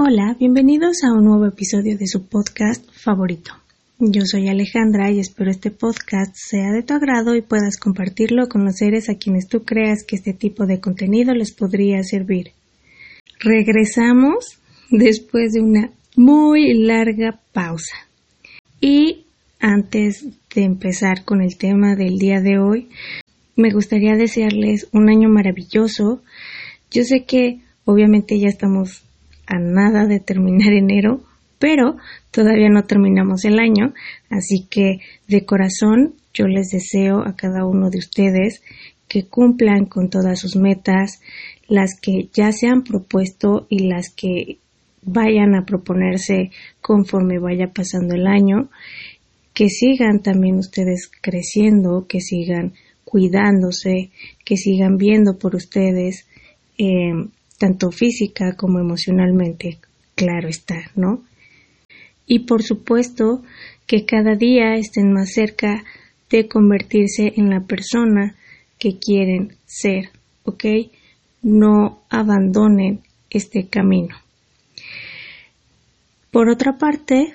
Hola, bienvenidos a un nuevo episodio de su podcast favorito. Yo soy Alejandra y espero este podcast sea de tu agrado y puedas compartirlo con los seres a quienes tú creas que este tipo de contenido les podría servir. Regresamos después de una muy larga pausa. Y antes de empezar con el tema del día de hoy, me gustaría desearles un año maravilloso. Yo sé que obviamente ya estamos a nada de terminar enero, pero todavía no terminamos el año, así que de corazón yo les deseo a cada uno de ustedes que cumplan con todas sus metas, las que ya se han propuesto y las que vayan a proponerse conforme vaya pasando el año, que sigan también ustedes creciendo, que sigan cuidándose, que sigan viendo por ustedes, eh, tanto física como emocionalmente, claro está, ¿no? Y por supuesto que cada día estén más cerca de convertirse en la persona que quieren ser, ¿ok? No abandonen este camino. Por otra parte,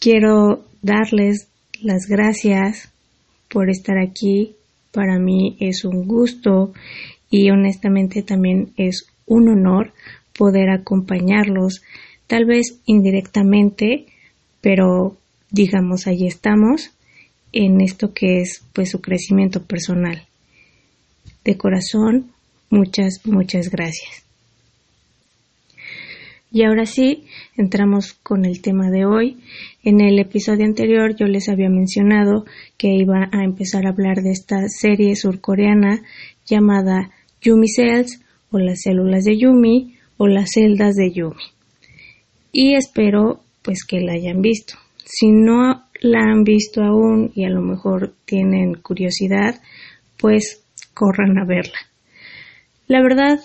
quiero darles las gracias por estar aquí. Para mí es un gusto y honestamente también es un honor poder acompañarlos, tal vez indirectamente, pero digamos, ahí estamos en esto que es pues su crecimiento personal. De corazón, muchas, muchas gracias. Y ahora sí, entramos con el tema de hoy. En el episodio anterior yo les había mencionado que iba a empezar a hablar de esta serie surcoreana llamada Yumi Cells o las células de Yumi o las celdas de Yumi. Y espero pues que la hayan visto. Si no la han visto aún y a lo mejor tienen curiosidad, pues corran a verla. La verdad,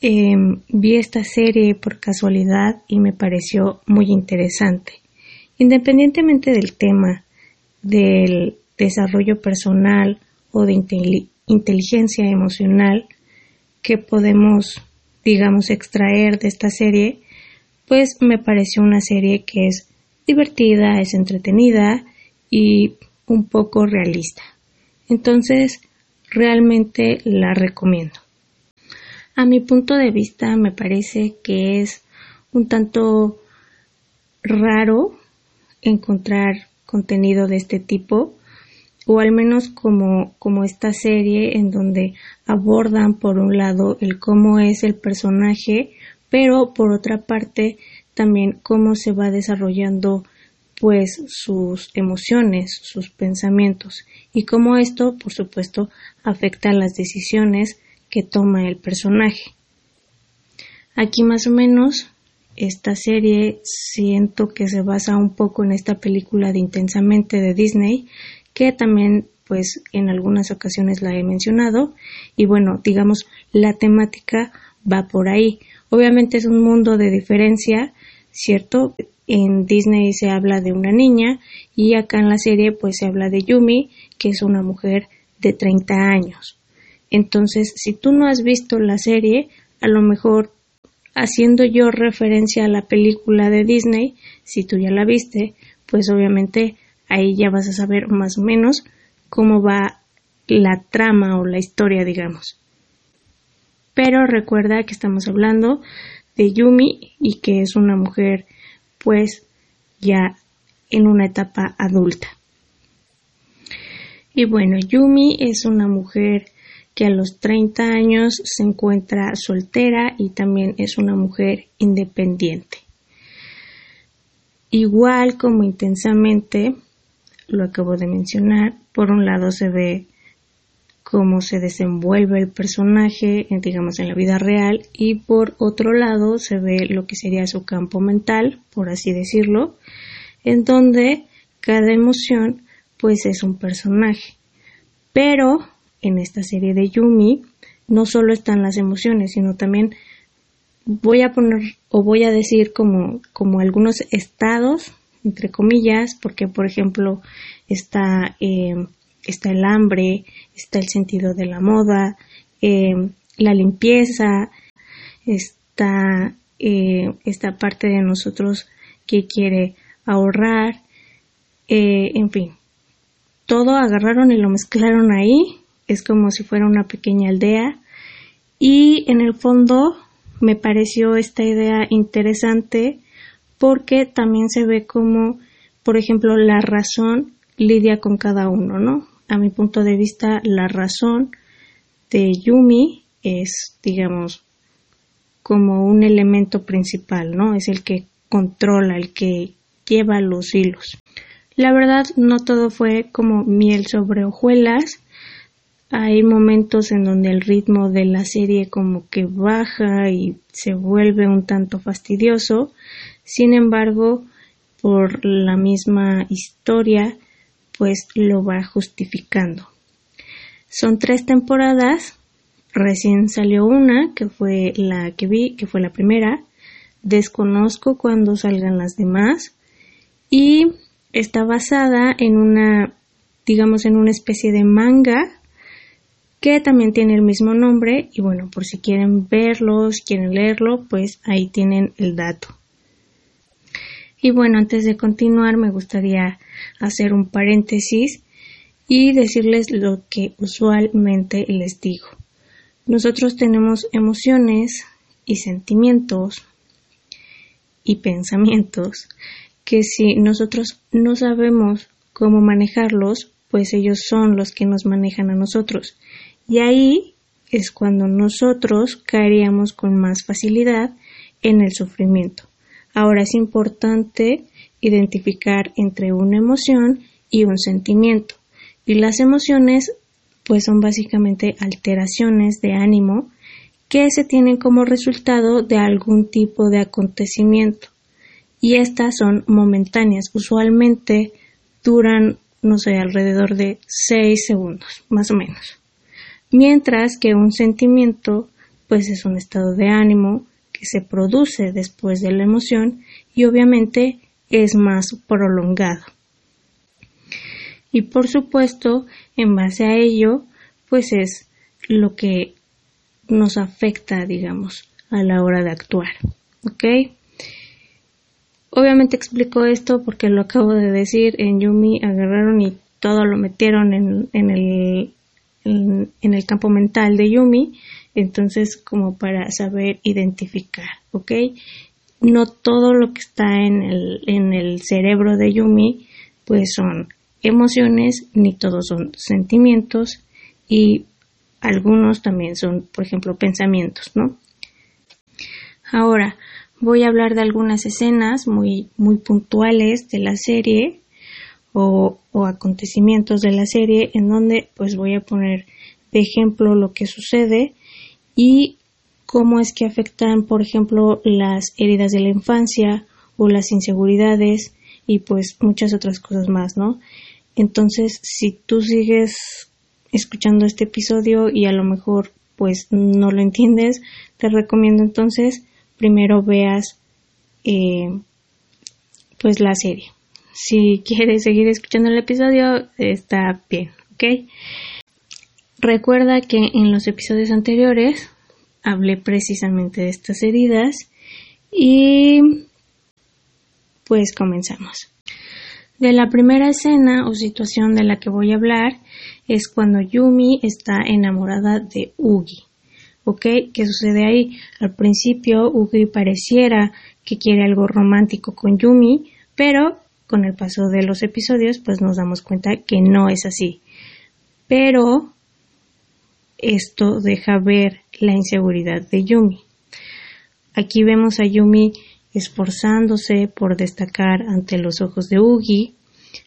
em, vi esta serie por casualidad y me pareció muy interesante. Independientemente del tema del desarrollo personal o de inteligencia emocional, que podemos, digamos, extraer de esta serie, pues me pareció una serie que es divertida, es entretenida y un poco realista. Entonces, realmente la recomiendo. A mi punto de vista, me parece que es un tanto raro encontrar contenido de este tipo o al menos como, como esta serie en donde abordan por un lado el cómo es el personaje, pero por otra parte también cómo se va desarrollando pues sus emociones, sus pensamientos y cómo esto, por supuesto, afecta las decisiones que toma el personaje. Aquí más o menos esta serie siento que se basa un poco en esta película de Intensamente de Disney que también pues en algunas ocasiones la he mencionado y bueno, digamos la temática va por ahí. Obviamente es un mundo de diferencia, ¿cierto? En Disney se habla de una niña y acá en la serie pues se habla de Yumi, que es una mujer de 30 años. Entonces, si tú no has visto la serie, a lo mejor haciendo yo referencia a la película de Disney, si tú ya la viste, pues obviamente ahí ya vas a saber más o menos cómo va la trama o la historia, digamos. Pero recuerda que estamos hablando de Yumi y que es una mujer pues ya en una etapa adulta. Y bueno, Yumi es una mujer que a los 30 años se encuentra soltera y también es una mujer independiente. Igual como intensamente, lo acabo de mencionar. Por un lado se ve cómo se desenvuelve el personaje, digamos, en la vida real, y por otro lado se ve lo que sería su campo mental, por así decirlo, en donde cada emoción pues es un personaje. Pero en esta serie de Yumi no solo están las emociones, sino también voy a poner o voy a decir como, como algunos estados entre comillas, porque por ejemplo está, eh, está el hambre, está el sentido de la moda, eh, la limpieza, está eh, esta parte de nosotros que quiere ahorrar, eh, en fin, todo agarraron y lo mezclaron ahí, es como si fuera una pequeña aldea. Y en el fondo me pareció esta idea interesante porque también se ve como, por ejemplo, la razón lidia con cada uno, ¿no? A mi punto de vista, la razón de Yumi es, digamos, como un elemento principal, ¿no? Es el que controla, el que lleva los hilos. La verdad, no todo fue como miel sobre hojuelas. Hay momentos en donde el ritmo de la serie como que baja y se vuelve un tanto fastidioso. Sin embargo, por la misma historia, pues lo va justificando. Son tres temporadas. Recién salió una, que fue la que vi, que fue la primera. Desconozco cuándo salgan las demás. Y está basada en una, digamos, en una especie de manga que también tiene el mismo nombre y bueno, por si quieren verlos, quieren leerlo, pues ahí tienen el dato. Y bueno, antes de continuar me gustaría hacer un paréntesis y decirles lo que usualmente les digo. Nosotros tenemos emociones y sentimientos y pensamientos que si nosotros no sabemos cómo manejarlos, pues ellos son los que nos manejan a nosotros. Y ahí es cuando nosotros caeríamos con más facilidad en el sufrimiento. Ahora es importante identificar entre una emoción y un sentimiento. Y las emociones pues son básicamente alteraciones de ánimo que se tienen como resultado de algún tipo de acontecimiento y estas son momentáneas. Usualmente duran, no sé, alrededor de 6 segundos, más o menos. Mientras que un sentimiento, pues es un estado de ánimo que se produce después de la emoción y obviamente es más prolongado. Y por supuesto, en base a ello, pues es lo que nos afecta, digamos, a la hora de actuar. ¿Ok? Obviamente explico esto porque lo acabo de decir, en Yumi agarraron y todo lo metieron en, en, el, en, el campo mental de Yumi, entonces como para saber identificar, ¿ok? No todo lo que está en el, en el cerebro de Yumi pues son emociones, ni todos son sentimientos y algunos también son, por ejemplo, pensamientos, ¿no? Ahora, voy a hablar de algunas escenas muy, muy puntuales de la serie o, acontecimientos de la serie en donde pues voy a poner de ejemplo lo que sucede y cómo es que afectan, por ejemplo, las heridas de la infancia o las inseguridades y pues muchas otras cosas más, ¿no? Entonces, si tú sigues escuchando este episodio y a lo mejor pues no lo entiendes, te recomiendo entonces primero veas eh, pues la serie. Si quieres seguir escuchando el episodio, está bien, ¿ok? Recuerda que en los episodios anteriores hablé precisamente de estas heridas y pues comenzamos. De la primera escena o situación de la que voy a hablar es cuando Yumi está enamorada de Ugi. ¿Ok? ¿Qué sucede ahí? Al principio Ugi pareciera que quiere algo romántico con Yumi, pero con el paso de los episodios pues nos damos cuenta que no es así. Pero esto deja ver la inseguridad de Yumi. Aquí vemos a Yumi esforzándose por destacar ante los ojos de Ugi,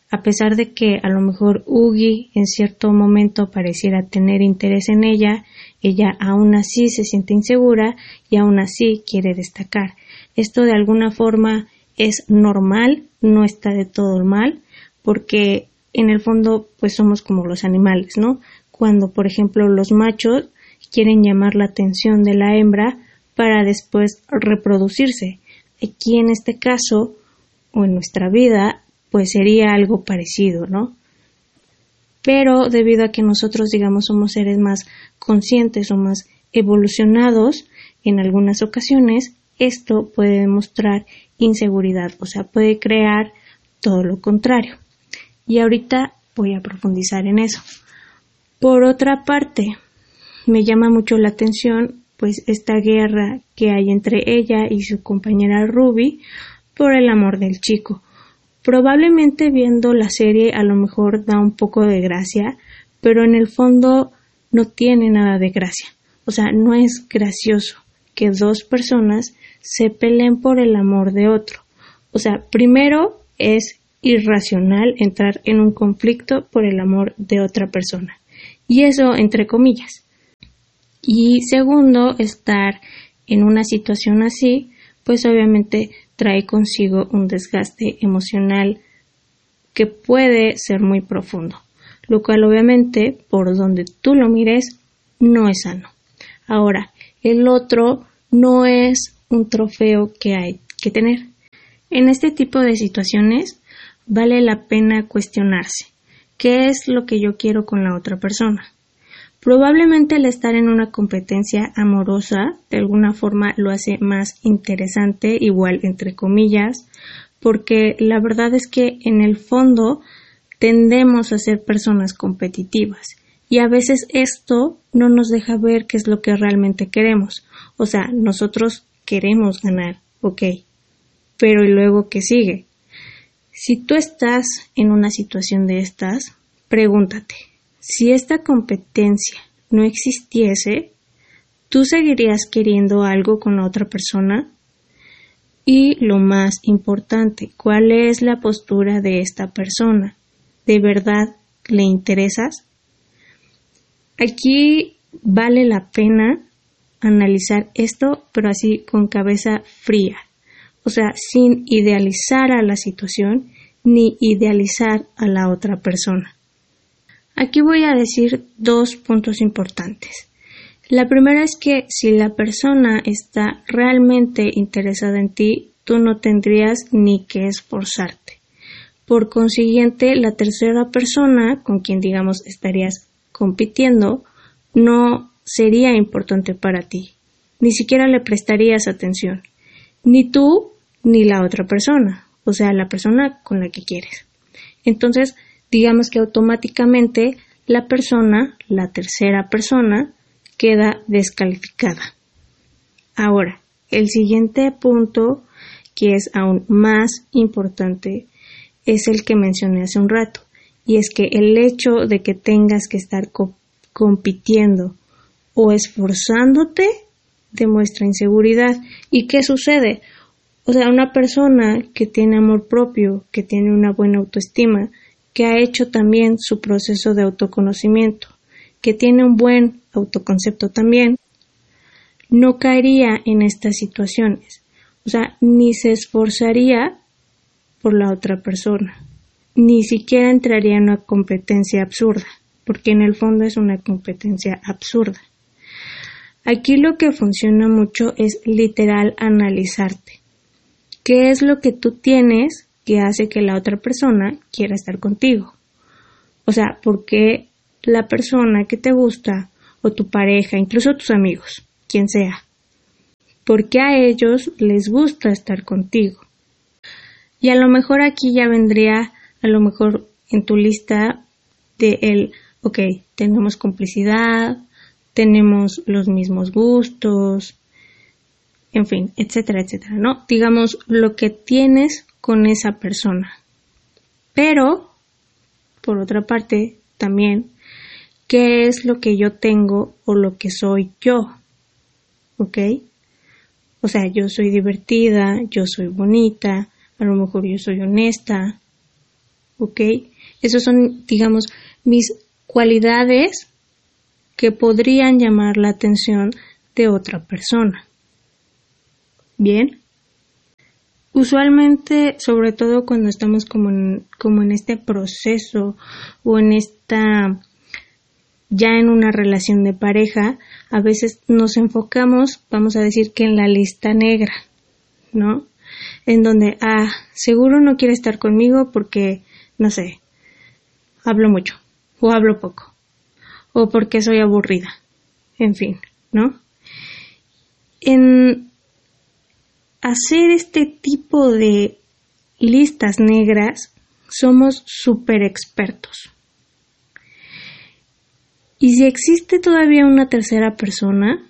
a pesar de que a lo mejor Ugi en cierto momento pareciera tener interés en ella, ella aún así se siente insegura y aún así quiere destacar. Esto de alguna forma es normal, no está de todo mal, porque en el fondo pues somos como los animales, ¿no? Cuando por ejemplo los machos quieren llamar la atención de la hembra para después reproducirse. Aquí en este caso o en nuestra vida pues sería algo parecido, ¿no? pero debido a que nosotros, digamos, somos seres más conscientes o más evolucionados, en algunas ocasiones, esto puede demostrar inseguridad, o sea, puede crear todo lo contrario. Y ahorita voy a profundizar en eso. Por otra parte, me llama mucho la atención pues esta guerra que hay entre ella y su compañera Ruby por el amor del chico. Probablemente viendo la serie a lo mejor da un poco de gracia, pero en el fondo no tiene nada de gracia. O sea, no es gracioso que dos personas se peleen por el amor de otro. O sea, primero es irracional entrar en un conflicto por el amor de otra persona. Y eso entre comillas. Y segundo, estar en una situación así, pues obviamente trae consigo un desgaste emocional que puede ser muy profundo, lo cual obviamente por donde tú lo mires no es sano. Ahora, el otro no es un trofeo que hay que tener. En este tipo de situaciones vale la pena cuestionarse qué es lo que yo quiero con la otra persona. Probablemente el estar en una competencia amorosa de alguna forma lo hace más interesante, igual entre comillas, porque la verdad es que en el fondo tendemos a ser personas competitivas y a veces esto no nos deja ver qué es lo que realmente queremos. O sea, nosotros queremos ganar, ok, pero ¿y luego qué sigue? Si tú estás en una situación de estas, pregúntate, si esta competencia no existiese, ¿tú seguirías queriendo algo con otra persona? Y lo más importante, ¿cuál es la postura de esta persona? ¿De verdad le interesas? Aquí vale la pena analizar esto, pero así con cabeza fría. O sea, sin idealizar a la situación ni idealizar a la otra persona. Aquí voy a decir dos puntos importantes. La primera es que si la persona está realmente interesada en ti, tú no tendrías ni que esforzarte. Por consiguiente, la tercera persona con quien digamos estarías compitiendo no sería importante para ti. Ni siquiera le prestarías atención. Ni tú ni la otra persona, o sea, la persona con la que quieres. Entonces, digamos que automáticamente la persona, la tercera persona, queda descalificada. Ahora, el siguiente punto, que es aún más importante, es el que mencioné hace un rato, y es que el hecho de que tengas que estar compitiendo o esforzándote demuestra inseguridad. ¿Y qué sucede? O sea, una persona que tiene amor propio, que tiene una buena autoestima, que ha hecho también su proceso de autoconocimiento, que tiene un buen autoconcepto también, no caería en estas situaciones. O sea, ni se esforzaría por la otra persona, ni siquiera entraría en una competencia absurda, porque en el fondo es una competencia absurda. Aquí lo que funciona mucho es literal analizarte. ¿Qué es lo que tú tienes que hace que la otra persona quiera estar contigo. O sea, porque la persona que te gusta o tu pareja, incluso tus amigos, quien sea, porque a ellos les gusta estar contigo. Y a lo mejor aquí ya vendría, a lo mejor en tu lista de el, ok, tenemos complicidad, tenemos los mismos gustos, en fin, etcétera, etcétera, ¿no? Digamos lo que tienes con esa persona. Pero, por otra parte, también, ¿qué es lo que yo tengo o lo que soy yo? ¿Ok? O sea, yo soy divertida, yo soy bonita, a lo mejor yo soy honesta. ¿Ok? Esos son, digamos, mis cualidades que podrían llamar la atención de otra persona. Bien, Usualmente, sobre todo cuando estamos como en, como en este proceso o en esta ya en una relación de pareja, a veces nos enfocamos, vamos a decir que en la lista negra, ¿no? En donde, ah, seguro no quiere estar conmigo porque, no sé, hablo mucho o hablo poco o porque soy aburrida, en fin, ¿no? En hacer este tipo de listas negras somos súper expertos. Y si existe todavía una tercera persona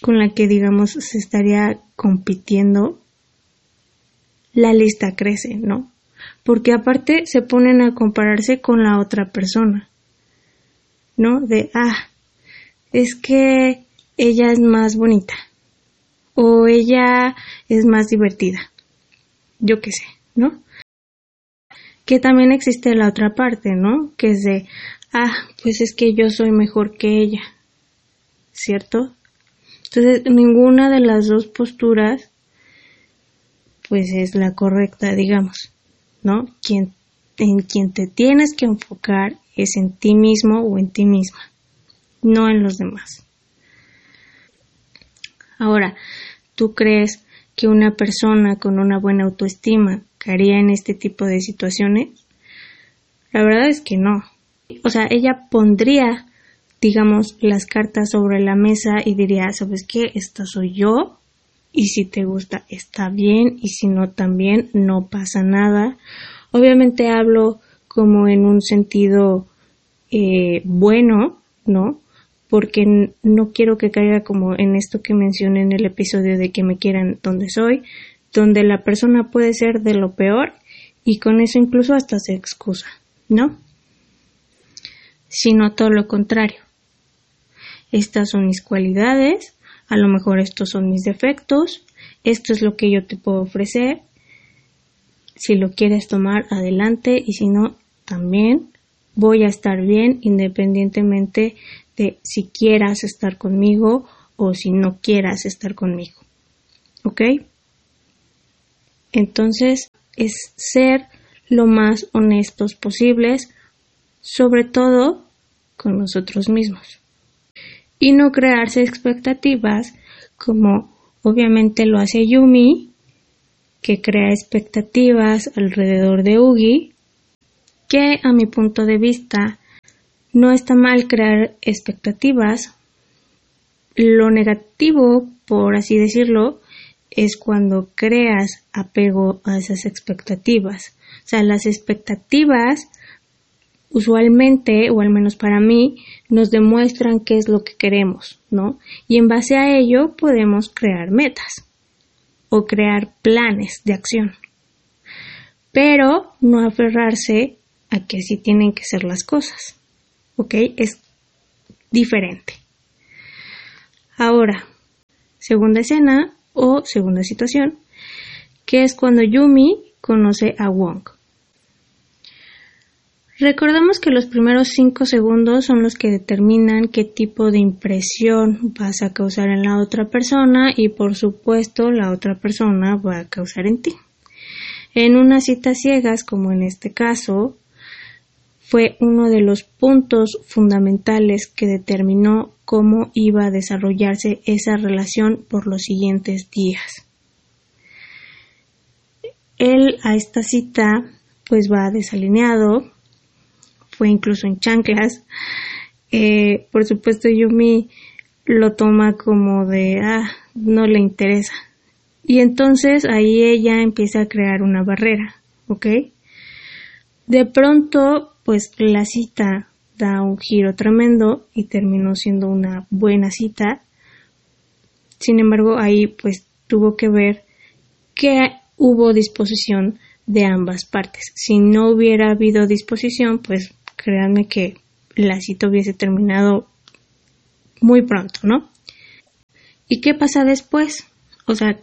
con la que, digamos, se estaría compitiendo, la lista crece, ¿no? Porque aparte se ponen a compararse con la otra persona, ¿no? De, ah, es que ella es más bonita o ella es más divertida, yo qué sé, ¿no? Que también existe la otra parte, ¿no? Que es de, ah, pues es que yo soy mejor que ella, ¿cierto? Entonces, ninguna de las dos posturas, pues es la correcta, digamos, ¿no? Quien, en quien te tienes que enfocar es en ti mismo o en ti misma, no en los demás. Ahora, ¿tú crees que una persona con una buena autoestima caería en este tipo de situaciones? La verdad es que no. O sea, ella pondría, digamos, las cartas sobre la mesa y diría, ¿sabes qué? Esta soy yo. Y si te gusta, está bien. Y si no, también no pasa nada. Obviamente hablo como en un sentido eh, bueno, ¿no? Porque no quiero que caiga como en esto que mencioné en el episodio de que me quieran donde soy, donde la persona puede ser de lo peor y con eso incluso hasta se excusa, ¿no? sino todo lo contrario. Estas son mis cualidades, a lo mejor estos son mis defectos, esto es lo que yo te puedo ofrecer. Si lo quieres tomar, adelante y si no, también voy a estar bien independientemente de si quieras estar conmigo o si no quieras estar conmigo. ¿Ok? Entonces es ser lo más honestos posibles, sobre todo con nosotros mismos. Y no crearse expectativas como obviamente lo hace Yumi, que crea expectativas alrededor de Ugi, que a mi punto de vista no está mal crear expectativas. Lo negativo, por así decirlo, es cuando creas apego a esas expectativas. O sea, las expectativas usualmente, o al menos para mí, nos demuestran qué es lo que queremos, ¿no? Y en base a ello podemos crear metas o crear planes de acción. Pero no aferrarse a que así tienen que ser las cosas, ¿ok? Es diferente. Ahora, segunda escena o segunda situación, que es cuando Yumi conoce a Wong. Recordemos que los primeros 5 segundos son los que determinan qué tipo de impresión vas a causar en la otra persona y por supuesto la otra persona va a causar en ti. En unas citas ciegas, como en este caso, fue uno de los puntos fundamentales que determinó cómo iba a desarrollarse esa relación por los siguientes días. Él a esta cita pues va desalineado, fue incluso en chanclas. Eh, por supuesto, Yumi lo toma como de, ah, no le interesa. Y entonces ahí ella empieza a crear una barrera, ¿ok? De pronto, pues la cita da un giro tremendo y terminó siendo una buena cita. Sin embargo, ahí pues tuvo que ver que hubo disposición de ambas partes. Si no hubiera habido disposición, pues créanme que la cita hubiese terminado muy pronto, ¿no? ¿Y qué pasa después? O sea,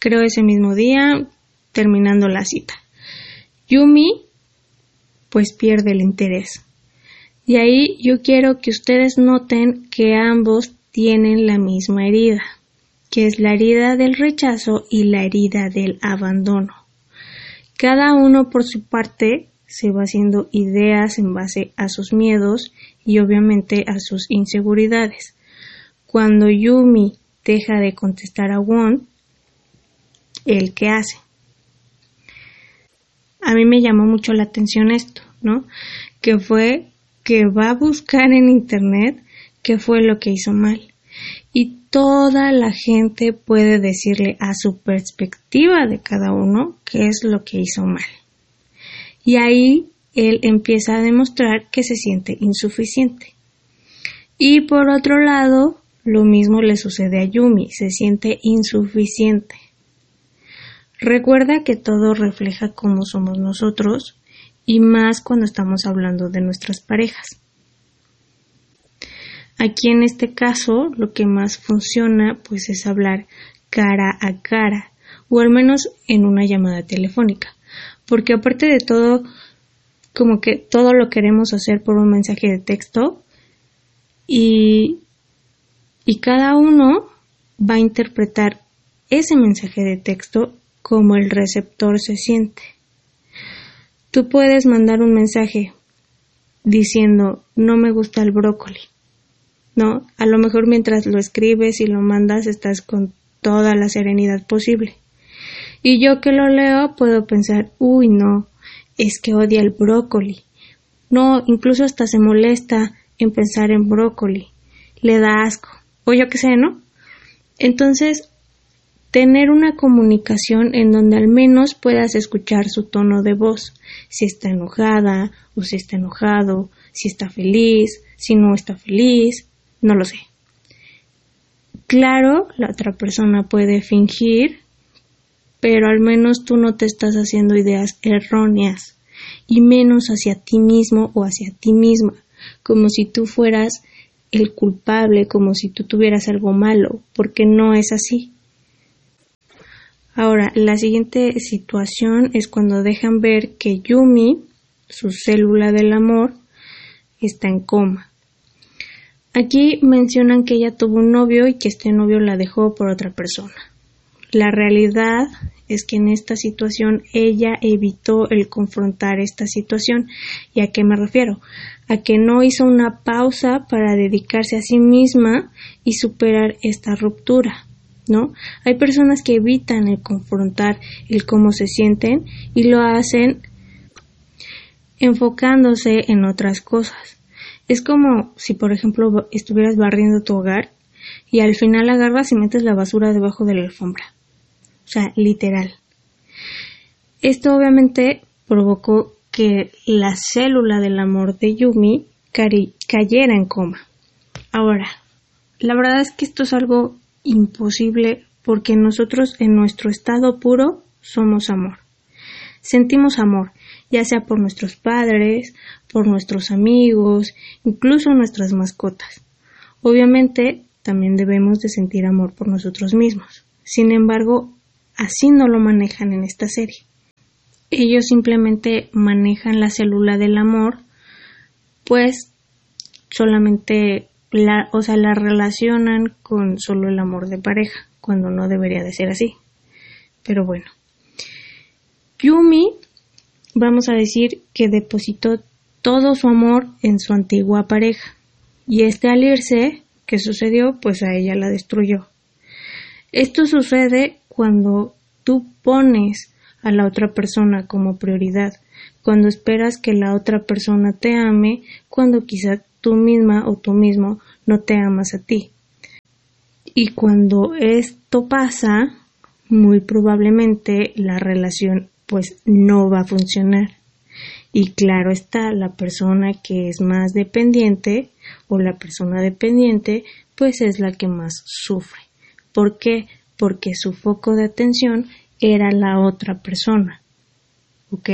creo ese mismo día, terminando la cita. Yumi, pues pierde el interés. Y ahí yo quiero que ustedes noten que ambos tienen la misma herida, que es la herida del rechazo y la herida del abandono. Cada uno por su parte se va haciendo ideas en base a sus miedos y obviamente a sus inseguridades. Cuando Yumi deja de contestar a Won, ¿el qué hace? A mí me llamó mucho la atención esto, ¿no? Que fue que va a buscar en internet qué fue lo que hizo mal. y toda la gente puede decirle a su perspectiva de cada uno qué es lo que hizo mal. Y ahí él empieza a demostrar que se siente insuficiente. Y por otro lado, lo mismo le sucede a Yumi, se siente insuficiente. Recuerda que todo refleja cómo somos nosotros y más cuando estamos hablando de nuestras parejas. Aquí en este caso lo que más funciona pues es hablar cara a cara o al menos en una llamada telefónica porque aparte de todo como que todo lo queremos hacer por un mensaje de texto y, y cada uno va a interpretar ese mensaje de texto como el receptor se siente. Tú puedes mandar un mensaje diciendo no me gusta el brócoli ¿no? A lo mejor mientras lo escribes y lo mandas estás con toda la serenidad posible. Y yo que lo leo puedo pensar, uy, no, es que odia el brócoli. No, incluso hasta se molesta en pensar en brócoli. Le da asco. O yo qué sé, ¿no? Entonces, tener una comunicación en donde al menos puedas escuchar su tono de voz, si está enojada o si está enojado, si está feliz, si no está feliz, no lo sé. Claro, la otra persona puede fingir, pero al menos tú no te estás haciendo ideas erróneas y menos hacia ti mismo o hacia ti misma, como si tú fueras el culpable, como si tú tuvieras algo malo, porque no es así. Ahora, la siguiente situación es cuando dejan ver que Yumi, su célula del amor, está en coma. Aquí mencionan que ella tuvo un novio y que este novio la dejó por otra persona. La realidad es que en esta situación ella evitó el confrontar esta situación. ¿Y a qué me refiero? A que no hizo una pausa para dedicarse a sí misma y superar esta ruptura. ¿No? Hay personas que evitan el confrontar el cómo se sienten y lo hacen enfocándose en otras cosas. Es como si, por ejemplo, estuvieras barriendo tu hogar y al final agarras y metes la basura debajo de la alfombra. O sea, literal. Esto obviamente provocó que la célula del amor de Yumi cayera en coma. Ahora, la verdad es que esto es algo imposible porque nosotros en nuestro estado puro somos amor. Sentimos amor, ya sea por nuestros padres, por nuestros amigos, incluso nuestras mascotas. Obviamente, también debemos de sentir amor por nosotros mismos. Sin embargo, así no lo manejan en esta serie. Ellos simplemente manejan la célula del amor, pues solamente la, o sea, la relacionan con solo el amor de pareja, cuando no debería de ser así. Pero bueno. Yumi vamos a decir que depositó todo su amor en su antigua pareja y este al irse, ¿qué sucedió? Pues a ella la destruyó. Esto sucede cuando tú pones a la otra persona como prioridad, cuando esperas que la otra persona te ame, cuando quizá tú misma o tú mismo no te amas a ti. Y cuando esto pasa, muy probablemente la relación pues no va a funcionar. Y claro está, la persona que es más dependiente o la persona dependiente pues es la que más sufre. ¿Por qué? Porque su foco de atención era la otra persona. ¿Ok?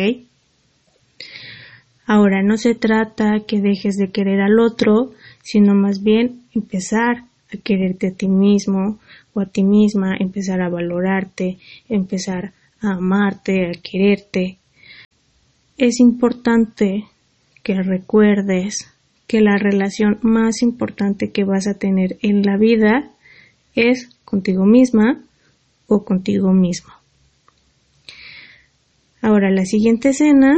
Ahora no se trata que dejes de querer al otro, sino más bien empezar a quererte a ti mismo o a ti misma, empezar a valorarte, empezar a amarte, a quererte. Es importante que recuerdes que la relación más importante que vas a tener en la vida es contigo misma o contigo mismo. Ahora, la siguiente escena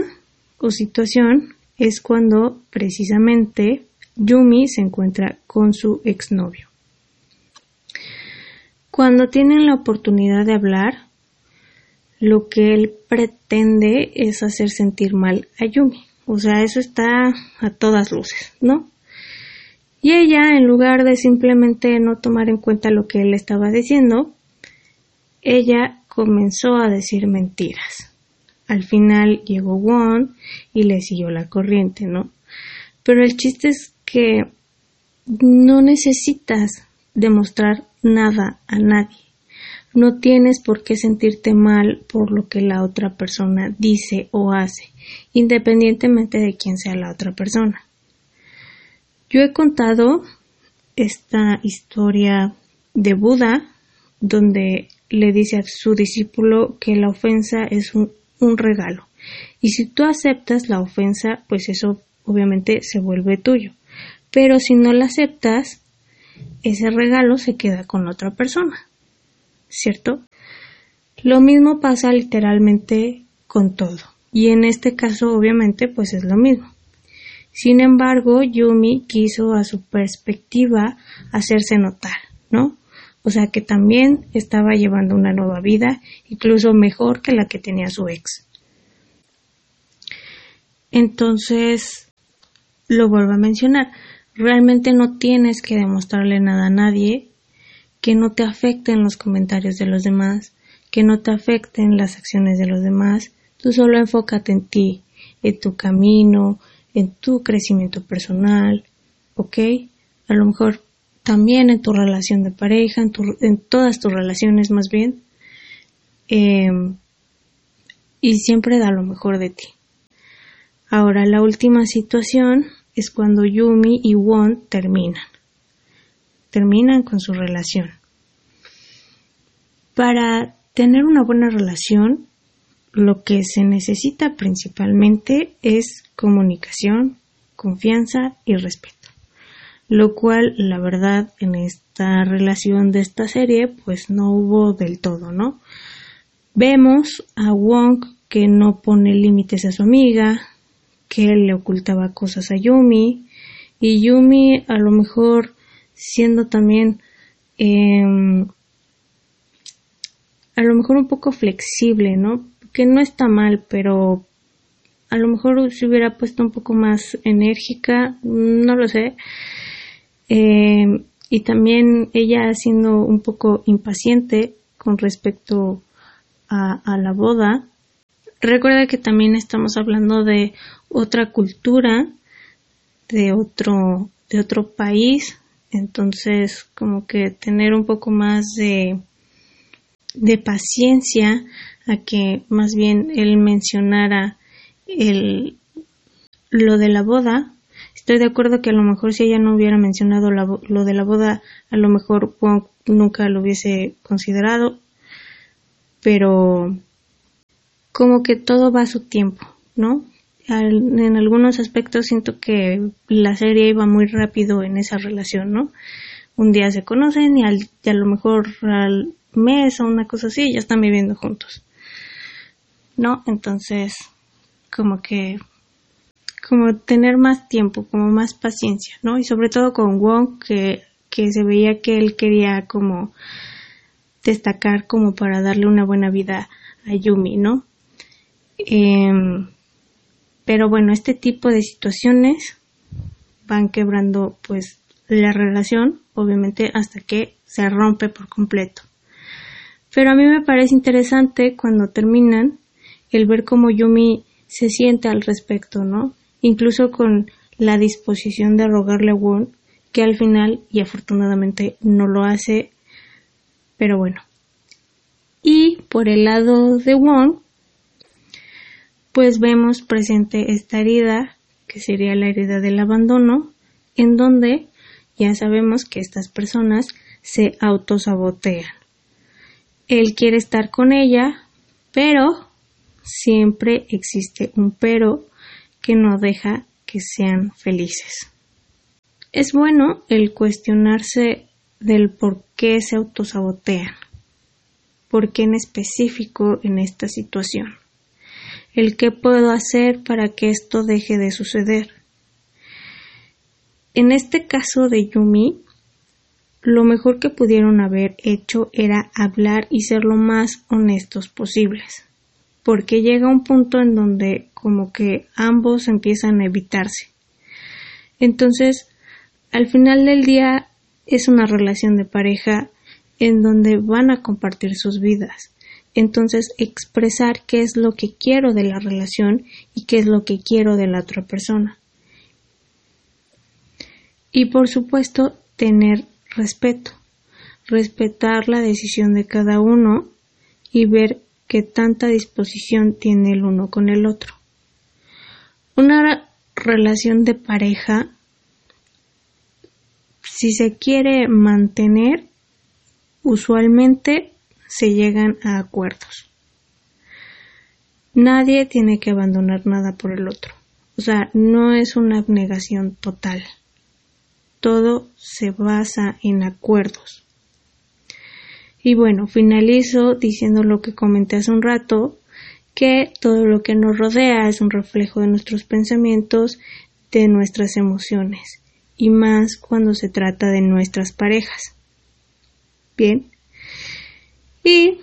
o situación es cuando precisamente Yumi se encuentra con su exnovio. Cuando tienen la oportunidad de hablar, lo que él pretende es hacer sentir mal a Yumi. O sea, eso está a todas luces, ¿no? Y ella, en lugar de simplemente no tomar en cuenta lo que él estaba diciendo, ella comenzó a decir mentiras. Al final llegó Won y le siguió la corriente, ¿no? Pero el chiste es que no necesitas demostrar nada a nadie. No tienes por qué sentirte mal por lo que la otra persona dice o hace, independientemente de quién sea la otra persona. Yo he contado esta historia de Buda, donde le dice a su discípulo que la ofensa es un, un regalo. Y si tú aceptas la ofensa, pues eso obviamente se vuelve tuyo. Pero si no la aceptas, ese regalo se queda con otra persona. ¿Cierto? Lo mismo pasa literalmente con todo. Y en este caso, obviamente, pues es lo mismo. Sin embargo, Yumi quiso a su perspectiva hacerse notar, ¿no? O sea que también estaba llevando una nueva vida, incluso mejor que la que tenía su ex. Entonces, lo vuelvo a mencionar, realmente no tienes que demostrarle nada a nadie que no te afecten los comentarios de los demás, que no te afecten las acciones de los demás, tú solo enfócate en ti, en tu camino, en tu crecimiento personal, ¿ok? A lo mejor también en tu relación de pareja, en, todas tus relaciones más bien, em, y siempre da lo mejor de ti. Ahora, la última situación es cuando Yumi y Won terminan. Terminan con su relación. Para tener una buena relación, lo que se necesita principalmente es comunicación, confianza y respeto. Lo cual, la verdad, en esta relación de esta serie, pues no hubo del todo, ¿no? Vemos a Wong que no pone límites a su amiga, que le ocultaba cosas a Yumi y Yumi a lo mejor siendo también em, a lo mejor un poco flexible, ¿no? Que no está mal, pero a lo mejor se hubiera puesto un poco más enérgica, no lo sé. Em, y también ella siendo un poco impaciente con respecto a, a la boda. Recuerda que también estamos hablando de otra cultura de otro de otro país entonces como que tener un poco más de de paciencia a que más bien él mencionara el lo de la boda estoy de acuerdo que a lo mejor si ella no hubiera mencionado lo de la boda a lo mejor nunca lo hubiese considerado pero como que todo va a su tiempo no en algunos aspectos siento que la serie iba muy rápido en esa relación, ¿no? Un día se conocen y, al, a lo mejor al mes o una cosa así ya están viviendo juntos. ¿No? Entonces, como que como tener más tiempo, como más paciencia, ¿no? Y sobre todo con Wong que, que se veía que él quería como destacar como para darle una buena vida a Yumi, ¿no? Eh, pero bueno, este tipo de situaciones van quebrando pues la relación, obviamente hasta que se rompe por completo. Pero a mí me parece interesante cuando terminan el ver cómo Yumi se siente al respecto, ¿no? Incluso con la disposición de rogarle a Won, que al final y afortunadamente no lo hace, pero bueno. Y por el lado de Won, pues vemos presente esta herida, que sería la herida del abandono, en donde ya sabemos que estas personas se autosabotean. Él quiere estar con ella, pero siempre existe un pero que no deja que sean felices. Es bueno el cuestionarse del por qué se autosabotean, por qué en específico en esta situación el qué puedo hacer para que esto deje de suceder. En este caso de Yumi, lo mejor que pudieron haber hecho era hablar y ser lo más honestos posibles, porque llega un punto en donde como que ambos empiezan a evitarse. Entonces, al final del día es una relación de pareja en donde van a compartir sus vidas. Entonces, expresar qué es lo que quiero de la relación y qué es lo que quiero de la otra persona. Y por supuesto, tener respeto. Respetar la decisión de cada uno y ver qué tanta disposición tiene el uno con el otro. Una relación de pareja, si se quiere mantener, usualmente se llegan a acuerdos. Nadie tiene que abandonar nada por el otro. O sea, no es una abnegación total. Todo se basa en acuerdos. Y bueno, finalizo diciendo lo que comenté hace un rato, que todo lo que nos rodea es un reflejo de nuestros pensamientos, de nuestras emociones, y más cuando se trata de nuestras parejas. Bien. Y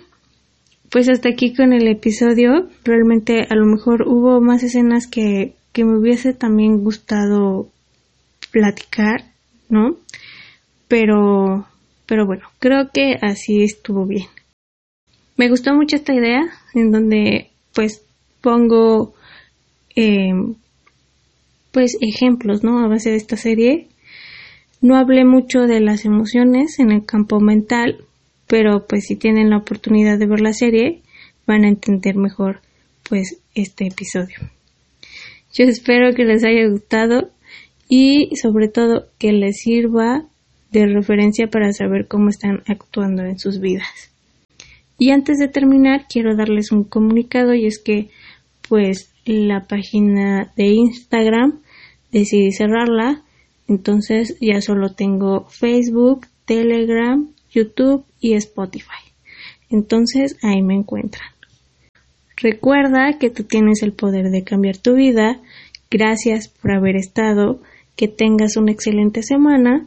pues hasta aquí con el episodio. Realmente a lo mejor hubo más escenas que, que me hubiese también gustado platicar, ¿no? Pero, pero bueno, creo que así estuvo bien. Me gustó mucho esta idea en donde pues pongo eh, pues ejemplos, ¿no? A base de esta serie. No hablé mucho de las emociones en el campo mental, pero pues si tienen la oportunidad de ver la serie van a entender mejor pues este episodio. Yo espero que les haya gustado y sobre todo que les sirva de referencia para saber cómo están actuando en sus vidas. Y antes de terminar, quiero darles un comunicado y es que pues la página de Instagram decidí cerrarla, entonces ya solo tengo Facebook, Telegram, YouTube y Spotify. Entonces ahí me encuentran. Recuerda que tú tienes el poder de cambiar tu vida. Gracias por haber estado. Que tengas una excelente semana